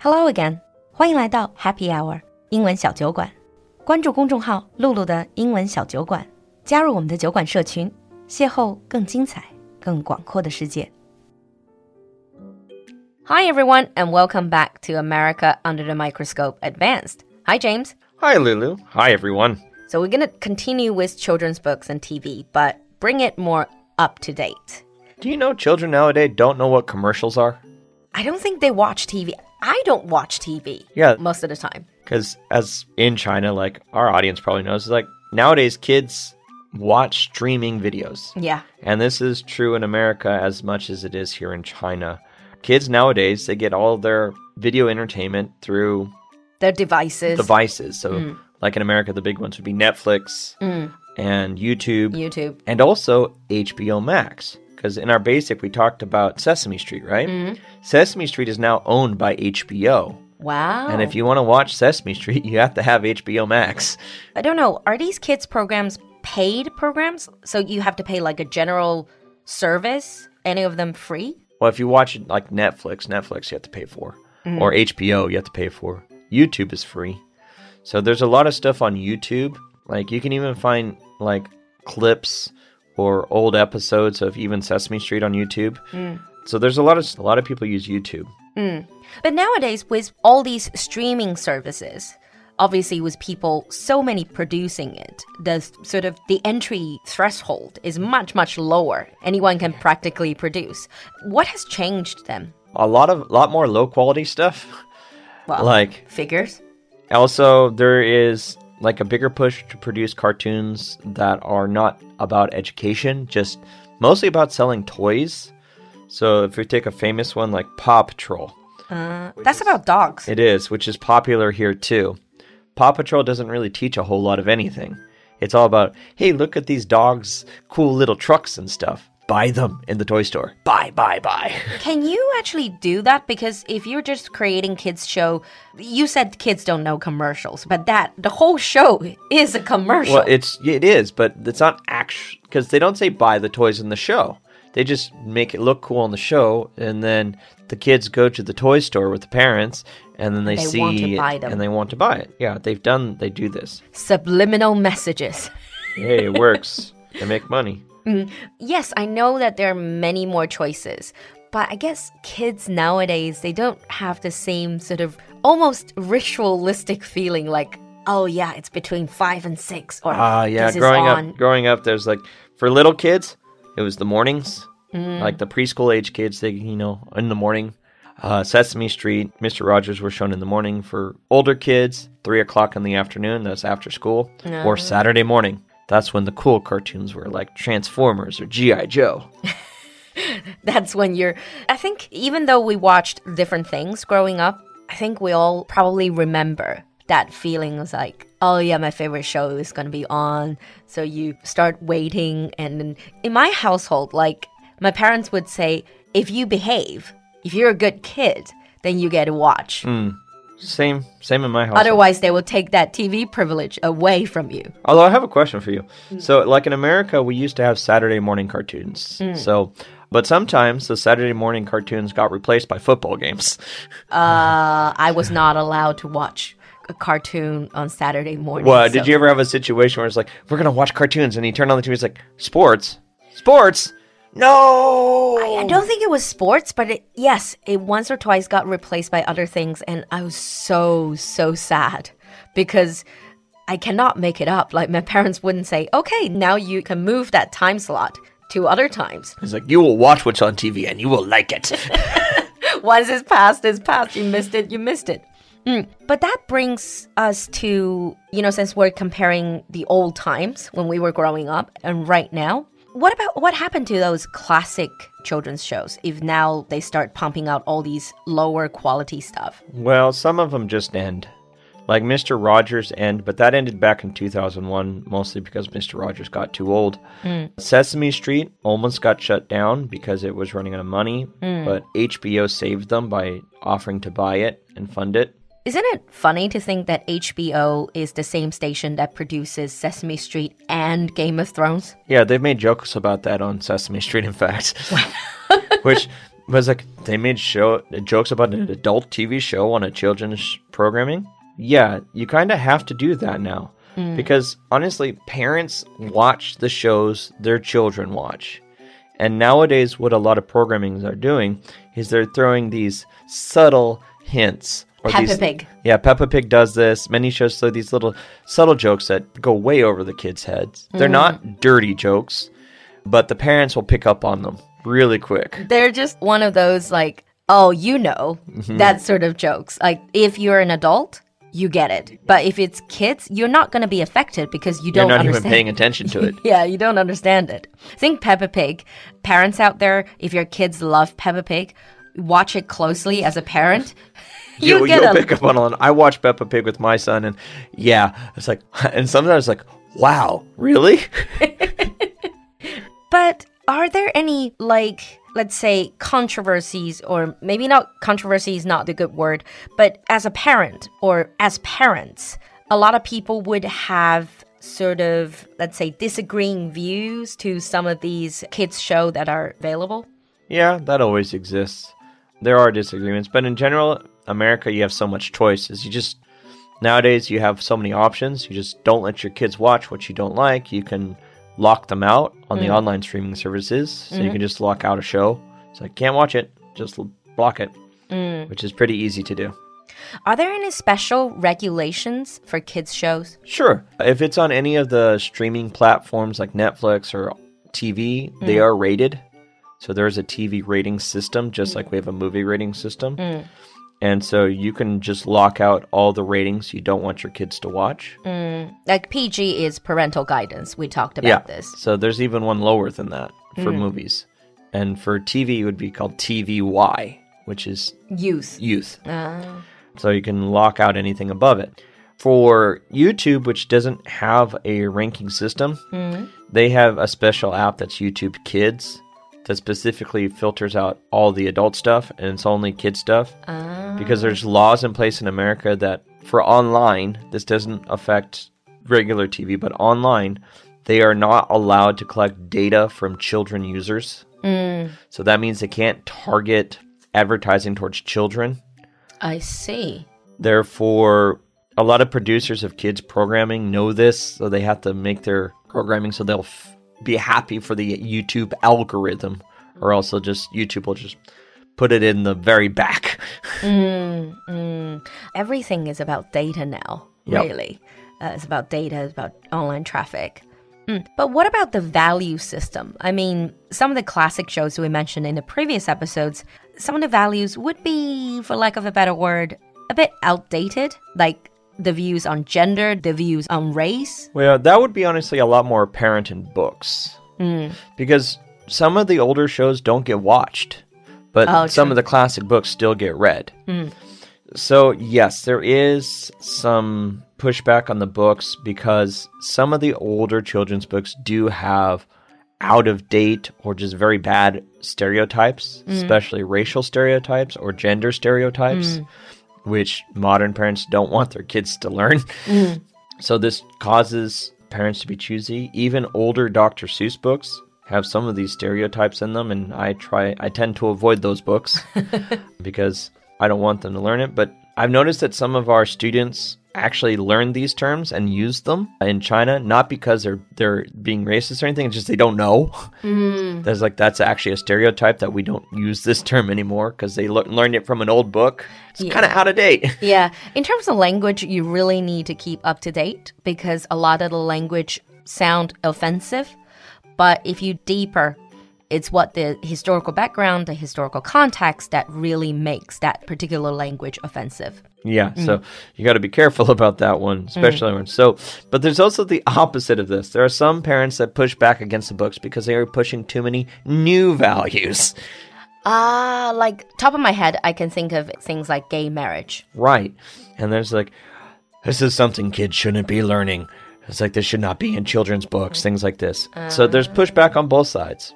Hello again，欢迎来到 Happy Hour 英文小酒馆。关注公众号“露露的英文小酒馆”，加入我们的酒馆社群，邂逅更精彩、更广阔的世界。Hi everyone, and welcome back to America Under the Microscope Advanced. Hi James. Hi, Lulu. Hi, everyone. So we're going to continue with children's books and TV, but bring it more up to date. Do you know children nowadays don't know what commercials are? I don't think they watch TV. I don't watch TV. Yeah. Most of the time. Because as in China, like our audience probably knows, like nowadays kids watch streaming videos. Yeah. And this is true in America as much as it is here in China. Kids nowadays, they get all their video entertainment through Their devices. devices. So, mm. like in America, the big ones would be Netflix mm. and YouTube. YouTube. and also HBO Max. Because in our basic, we talked about Sesame Street, right? Mm-hmm. Sesame Street is now owned by HBO. Wow. And if you want to watch Sesame Street, you have to have HBO Max. I don't know, are these kids programs paid programs? So you have to pay like a general service? Any of them free? Well, if you watch it like Netflix, Netflix you have to pay for, mm-hmm. or HBO you have to pay for. YouTube is free. So there's a lot of stuff on YouTube. Like you can even find like clips or old episodes of even Sesame Street on YouTube. Mm. So there's a lot of a lot of people use YouTube. Mm. But nowadays, with all these streaming services, obviously with people so many producing it, the sort of the entry threshold is much much lower. Anyone can practically produce. What has changed them? A lot of a lot more low quality stuff. Well, Like figures. Also, there is like a bigger push to produce cartoons that are not about education, just mostly about selling toys. So, if we take a famous one like Paw Patrol, uh, That's about dogs. it is, which is popular here too. Paw Patrol doesn't really teach a whole lot of anything. It's all about, hey, look at these dogs, cool little trucks and stuff. Buy them in the toy store. Buy, buy, buy. Can you actually do that? Because if you're just creating kids show, you said kids don't know commercials, but that the whole show is a commercial. Well, it's it is, but it's not actual because they don't say buy the toys in the show. They just make it look cool in the show, and then the kids go to the toy store with the parents, and then they, They see want to it, buy them. and they want to buy it. Yeah, they've done. They do this. Subliminal messages. Hey, it works. they make money. Yes, I know that there are many more choices, but I guess kids nowadays they don't have the same sort of almost ritualistic feeling like, oh yeah, it's between five and six, or Ah, yeah. this is growing on. up, growing up, there's like for little kids, it was the mornings, Mm. like the preschool age kids. They, you know, in the morning. Uh, Sesame Street, Mr. Rogers were shown in the morning for older kids. Three o'clock in the afternoon, that's after school, or Saturday morning. That's when the cool cartoons were like Transformers or GI Joe. That's when you're. I think even though we watched different things growing up, I think we all probably remember that feeling was like, oh yeah, my favorite show is gonna be on. So you start waiting, and in my household, like my parents would say, if you behave, if you're a good kid, then you get to watch. Hmm. Same, same in my house. Otherwise, they will take that TV privilege away from you. Although I have a question for you. So, like in America, we used to have Saturday morning cartoons. So, but sometimes the Saturday morning cartoons got replaced by football games. Uh, I was not allowed to watch a cartoon on Saturday morning. Well, so- did you ever have a situation where it's like, we're gonna watch cartoons, and he turned on the TV, it's like, sports, sports, no. I don't think it was sports, but it, yes, it once or twice got replaced by other things, and I was so so sad because I cannot make it up. Like my parents wouldn't say, "Okay, now you can move that time slot to other times." It's like you will watch what's on TV and you will like it. Once it's past, it's past. You missed it. You missed it. Mm, But that brings us to, you know, since we're comparing the old times when we were growing up and right now, what about what happened to those classic children's shows if now they start pumping out all these lower quality stuff? well, some of them just end. Like Mr. Rogers end, but that ended back in 2001, mostly because Mr. Rogers got too old. Mm. Sesame Street almost got shut down because it was running out of money, mm. but HBO saved them by offering to buy it and fund it. Isn't it funny to think that HBO is the same station that produces Sesame Street and Game of Thrones? Yeah, they've made jokes about that on Sesame Street, in fact. Which was like they made show jokes about an adult TV show on a children's programming. Yeah, you kind of have to do that now mm. because honestly, parents watch the shows their children watch. And nowadays, what a lot of programmings are doing is they're throwing these subtle hints. Peppa these, Pig. Yeah, Peppa Pig does this. Many shows throw these little subtle jokes that go way over the kids' heads. They're not dirty jokes, but the parents will pick up on them really quick. They're just one of those like, oh, you know, Mm-hmm. that sort of jokes. Like if you're an adult, you get it. But if it's kids, you're not going to be affected because you You're don't not understand. even paying attention to it. Yeah, you don't understand it. Think Peppa Pig. Parents out there, if your kids love Peppa Pig, watch it closely as a parent. You you, get will a pick up on lot. I watch Peppa Pig with my son, and yeah, it's like, and sometimes it's like, wow, really? But are there any, like, let's say, controversies, or maybe not controversy is not the good word, but as a parent or as parents, a lot of people would have sort of, let's say, disagreeing views to some of these kids' show that are available? yeah, that always exists. There are disagreements, but in general, America, you have so much choices. You just nowadays you have so many options. You just don't let your kids watch what you don't like. You can lock them out on the mm-hmm. online streaming services, so you mm-hmm. can just lock out a show. So like can't watch it, just block it, mm. which is pretty easy to do. Are there any special regulations for kids' shows? Sure. If it's on any of the streaming platforms like Netflix or TV, they mm-hmm. are rated. So there's a TV rating system, just like we have a movie rating system. Mm. And so you can just lock out all the ratings you don't want your kids to watch. Mm. Like PG is parental guidance. We talked about yeah. this. So there's even one lower than that for mm. movies. And for TV, it would be called TVY, which is Youth. youth. Ah. so you can lock out anything above it. For YouTube, which doesn't have a ranking system, they have a special app that's YouTube Kids that specifically filters out all the adult stuff and it's only kid stuff ah. because there's laws in place in America that for online, this doesn't affect regular TV, but online, they are not allowed to collect data from children users. Mm. So that means they can't target advertising towards children. I see. Therefore, a lot of producers of kids programming know this, so they have to make their programming so they'll f- be happy for the YouTube algorithm, or else they'll just YouTube will just put it in the very back. Everything is about data now, Yep. really. Uh, it's about data, it's about online traffic. Mm, But what about the value system? I mean, some of the classic shows we mentioned in the previous episodes, some of the values would be, for lack of a better word, a bit outdated. Like the views on gender, the views on race. Well, that would be honestly a lot more apparent in books. Hmm. Because some of the older shows don't get watched, but Oh, some of the classic books still get read. Hmm. So, yes, there is some pushback on the books because some of the older children's books do have out of date or just very bad stereotypes, hmm. especially racial stereotypes or gender stereotypes, which modern parents don't want their kids to learn. Mm-hmm. So this causes parents to be choosy. Even older Dr. Seuss books have some of these stereotypes in them, and I try I tend to avoid those books because I don't want them to learn it. But I've noticed that some of our students actually learn these terms and use them in China, not because they're they're being racist or anything, it's just they don't know. Mm-hmm. There's like that's actually a stereotype that we don't use this term anymore because they le- learned it from an old book. It's kind of out of date. Yeah. In terms of language, you really need to keep up to date because a lot of the language sound offensive. But if you deeper, it's what the historical background, the historical context that really makes that particular language offensive. Yeah, mm-hmm. so you got to be careful about that one, mm. especially when so. But there's also the opposite of this. There are some parents that push back against the books because they are pushing too many new values. Ah, like top of my head, I can think of things like gay marriage. Right, and there's like, this is something kids shouldn't be learning. It's like this should not be in children's books, mm. things like this. so ah. there's pushback on both sides.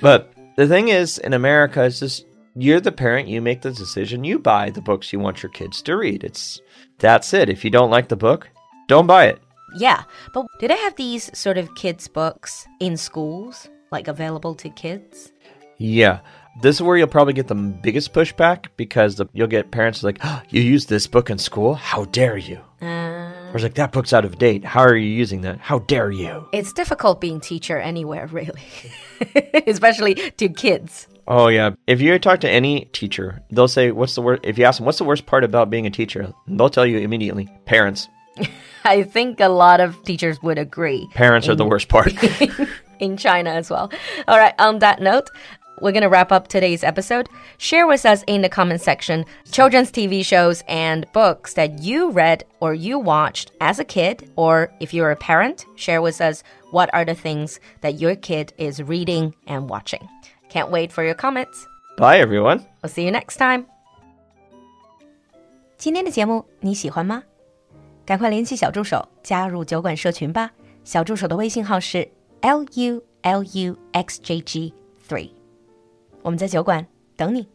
But the thing is, in America, it's just you're the parent, you make the decision, you buy the books you want your kids to read. It's that's it. If you don't like the book, don't buy it. Yeah, but do they have these sort of kids' books in schools, like available to kids? Yeah, This is where you'll probably get the biggest pushback because the, you'll get parents like, oh, "You use this book in school? How dare you?" Uh, Or it's like that book's out of date. How are you using that? How dare you? it's difficult being teacher anywhere, really, especially to kids. Oh yeah. If you talk to any teacher, they'll say, "What's the worst?" If you ask them, "What's the worst part about being a teacher?" They'll tell you immediately, "Parents. I think a lot of teachers would agree. Parents are the worst part." in China as well. All right, on that note, we're going to wrap up today's episode. Share with us in the comment section children's TV shows and books that you read or you watched as a kid, or if you're a parent, share with us what are the things that your kid is reading and watching. Can't wait for your comments. Bye, everyone. We'll see you next time. 今天的节目你喜欢吗？赶快联系小助手加入酒馆社群吧。小助手的微信号是 l u l u x j g three，我们在酒馆等你。